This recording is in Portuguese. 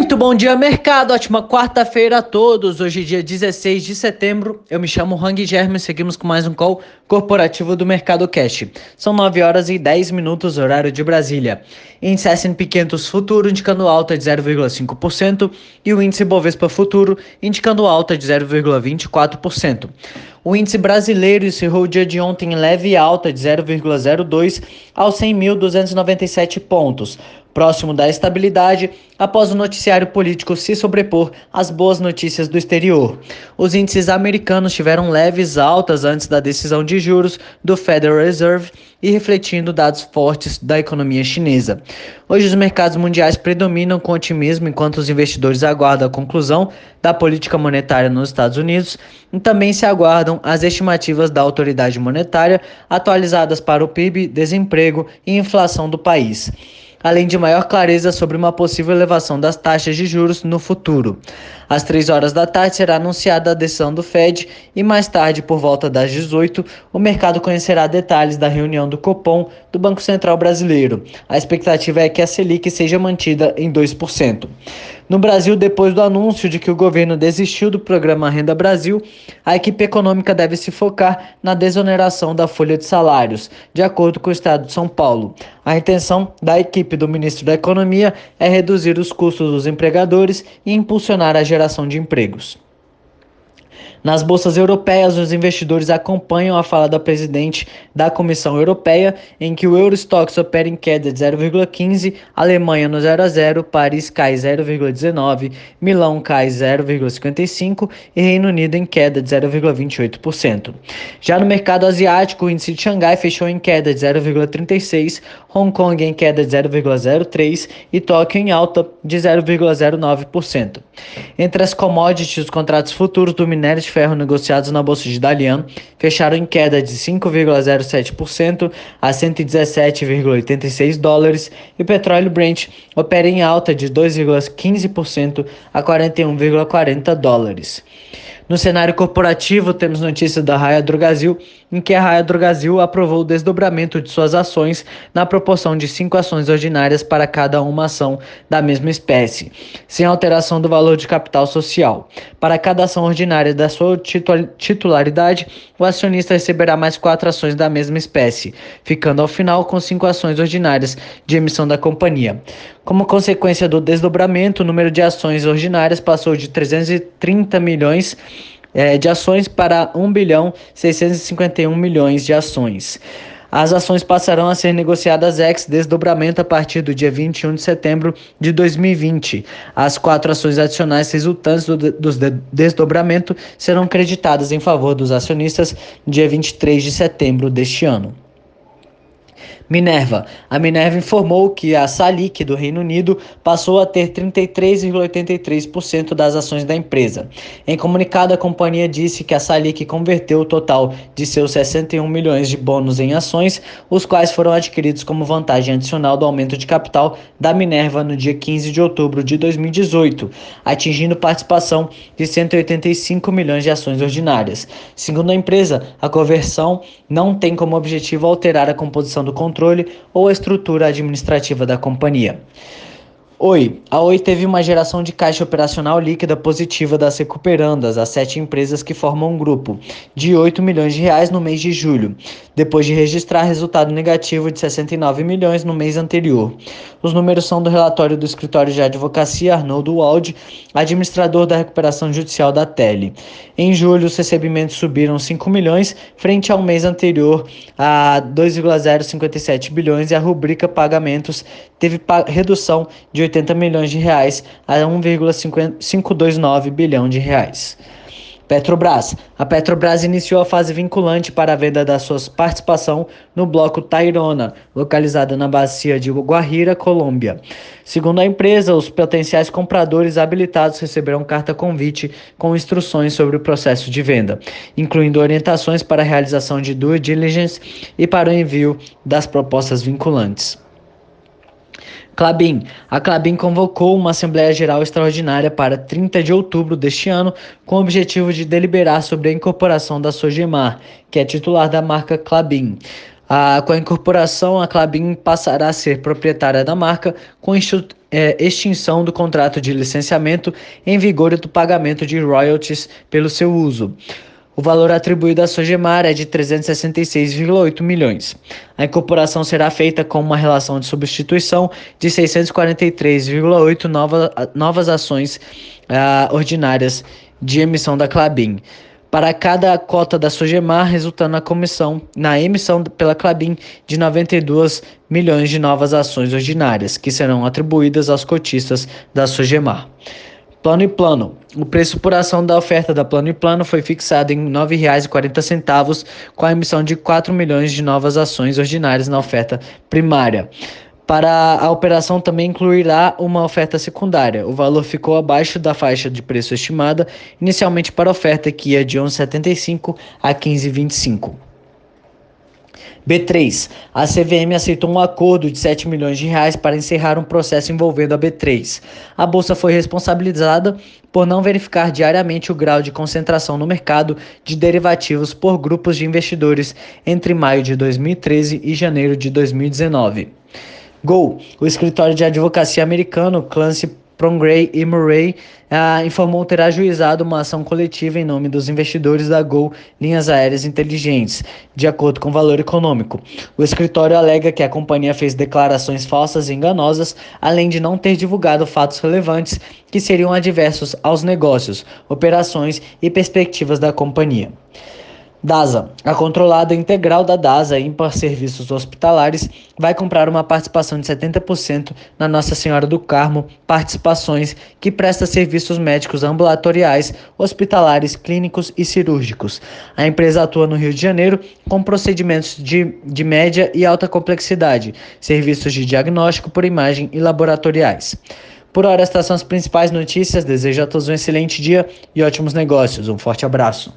Muito bom dia, mercado. Ótima quarta-feira a todos. Hoje, dia 16 de setembro. Eu me chamo Hang Germe e seguimos com mais um call corporativo do Mercado Cash. São 9 horas e 10 minutos, horário de Brasília. Índice S&P 500 Futuro indicando alta de 0,5% e o índice Bovespa Futuro indicando alta de 0,24%. O índice brasileiro encerrou o dia de ontem em leve alta de 0,02 aos 100.297 pontos próximo da estabilidade após o noticiário político se sobrepor às boas notícias do exterior. Os índices americanos tiveram leves altas antes da decisão de juros do Federal Reserve e refletindo dados fortes da economia chinesa. Hoje os mercados mundiais predominam com otimismo enquanto os investidores aguardam a conclusão da política monetária nos Estados Unidos e também se aguardam as estimativas da autoridade monetária atualizadas para o PIB, desemprego e inflação do país além de maior clareza sobre uma possível elevação das taxas de juros no futuro. Às 3 horas da tarde será anunciada a decisão do Fed e mais tarde, por volta das 18, o mercado conhecerá detalhes da reunião do Copom do Banco Central Brasileiro. A expectativa é que a Selic seja mantida em 2%. No Brasil, depois do anúncio de que o governo desistiu do programa Renda Brasil, a equipe econômica deve se focar na desoneração da folha de salários, de acordo com o Estado de São Paulo. A intenção da equipe do ministro da Economia é reduzir os custos dos empregadores e impulsionar a geração de empregos. Nas bolsas europeias, os investidores acompanham a fala da presidente da Comissão Europeia, em que o Eurostox opera em queda de 0,15, Alemanha no 0 a 0, Paris cai 0,19, Milão cai 0,55 e Reino Unido em queda de 0,28%. Já no mercado asiático, o índice de Xangai fechou em queda de 0,36, Hong Kong em queda de 0,03 e Tóquio em alta de 0,09%. Entre as commodities, os contratos futuros do minério de de ferro negociados na bolsa de Dalian fecharam em queda de 5,07% a 117,86 dólares e o petróleo Brent opera em alta de 2,15% a 41,40 dólares. No cenário corporativo, temos notícia da Raia Drogasil, em que a Raia Drogasil aprovou o desdobramento de suas ações na proporção de cinco ações ordinárias para cada uma ação da mesma espécie, sem alteração do valor de capital social. Para cada ação ordinária da sua titularidade, o acionista receberá mais quatro ações da mesma espécie, ficando ao final com cinco ações ordinárias de emissão da companhia. Como consequência do desdobramento, o número de ações ordinárias passou de 330 milhões é, de ações para 1 bilhão 651 milhões de ações. As ações passarão a ser negociadas ex desdobramento a partir do dia 21 de setembro de 2020. As quatro ações adicionais resultantes do, do desdobramento serão creditadas em favor dos acionistas dia 23 de setembro deste ano. Minerva. A Minerva informou que a Salic do Reino Unido passou a ter 33,83% das ações da empresa. Em comunicado, a companhia disse que a Salic converteu o total de seus 61 milhões de bônus em ações, os quais foram adquiridos como vantagem adicional do aumento de capital da Minerva no dia 15 de outubro de 2018, atingindo participação de 185 milhões de ações ordinárias. Segundo a empresa, a conversão não tem como objetivo alterar a composição do controle controle ou a estrutura administrativa da companhia. Oi, a Oi teve uma geração de caixa operacional líquida positiva das recuperandas, as sete empresas que formam um grupo, de 8 milhões de reais no mês de julho, depois de registrar resultado negativo de 69 milhões no mês anterior. Os números são do relatório do escritório de advocacia Arnoldo Walde, administrador da recuperação judicial da Tele. Em julho, os recebimentos subiram 5 milhões frente ao mês anterior a 2,057 bilhões e a rubrica pagamentos teve redução de 80 milhões de reais a 1,529 bilhão de reais. Petrobras. A Petrobras iniciou a fase vinculante para a venda da sua participação no bloco Tairona, localizado na bacia de Guajira, Colômbia. Segundo a empresa, os potenciais compradores habilitados receberão carta convite com instruções sobre o processo de venda, incluindo orientações para a realização de due diligence e para o envio das propostas vinculantes. Clabin. A Clabin convocou uma Assembleia Geral Extraordinária para 30 de outubro deste ano, com o objetivo de deliberar sobre a incorporação da Sogemar, que é titular da marca Clabin. Ah, com a incorporação, a Clabin passará a ser proprietária da marca, com é, extinção do contrato de licenciamento em vigor e do pagamento de royalties pelo seu uso. O valor atribuído à Sogemar é de 366,8 milhões. A incorporação será feita com uma relação de substituição de 643,8 nova, novas ações uh, ordinárias de emissão da Clabin. Para cada cota da Sogemar, resultando na comissão na emissão pela Clabin de 92 milhões de novas ações ordinárias, que serão atribuídas aos cotistas da Sogemar. Plano e plano. O preço por ação da oferta da Plano e Plano foi fixado em R$ 9,40 com a emissão de 4 milhões de novas ações ordinárias na oferta primária. Para a operação também incluirá uma oferta secundária. O valor ficou abaixo da faixa de preço estimada inicialmente para a oferta que ia de 11,75 a 15,25. B3. A CVM aceitou um acordo de 7 milhões de reais para encerrar um processo envolvendo a B3. A bolsa foi responsabilizada por não verificar diariamente o grau de concentração no mercado de derivativos por grupos de investidores entre maio de 2013 e janeiro de 2019. Gol. O escritório de advocacia americano Clancy Prongray e Murray ah, informou ter ajuizado uma ação coletiva em nome dos investidores da Gol Linhas Aéreas Inteligentes, de acordo com o valor econômico. O escritório alega que a companhia fez declarações falsas e enganosas, além de não ter divulgado fatos relevantes que seriam adversos aos negócios, operações e perspectivas da companhia. DASA. A controlada integral da DASA Impar Serviços Hospitalares vai comprar uma participação de 70% na Nossa Senhora do Carmo Participações, que presta serviços médicos ambulatoriais, hospitalares, clínicos e cirúrgicos. A empresa atua no Rio de Janeiro com procedimentos de, de média e alta complexidade, serviços de diagnóstico por imagem e laboratoriais. Por hora, estas são as principais notícias. Desejo a todos um excelente dia e ótimos negócios. Um forte abraço.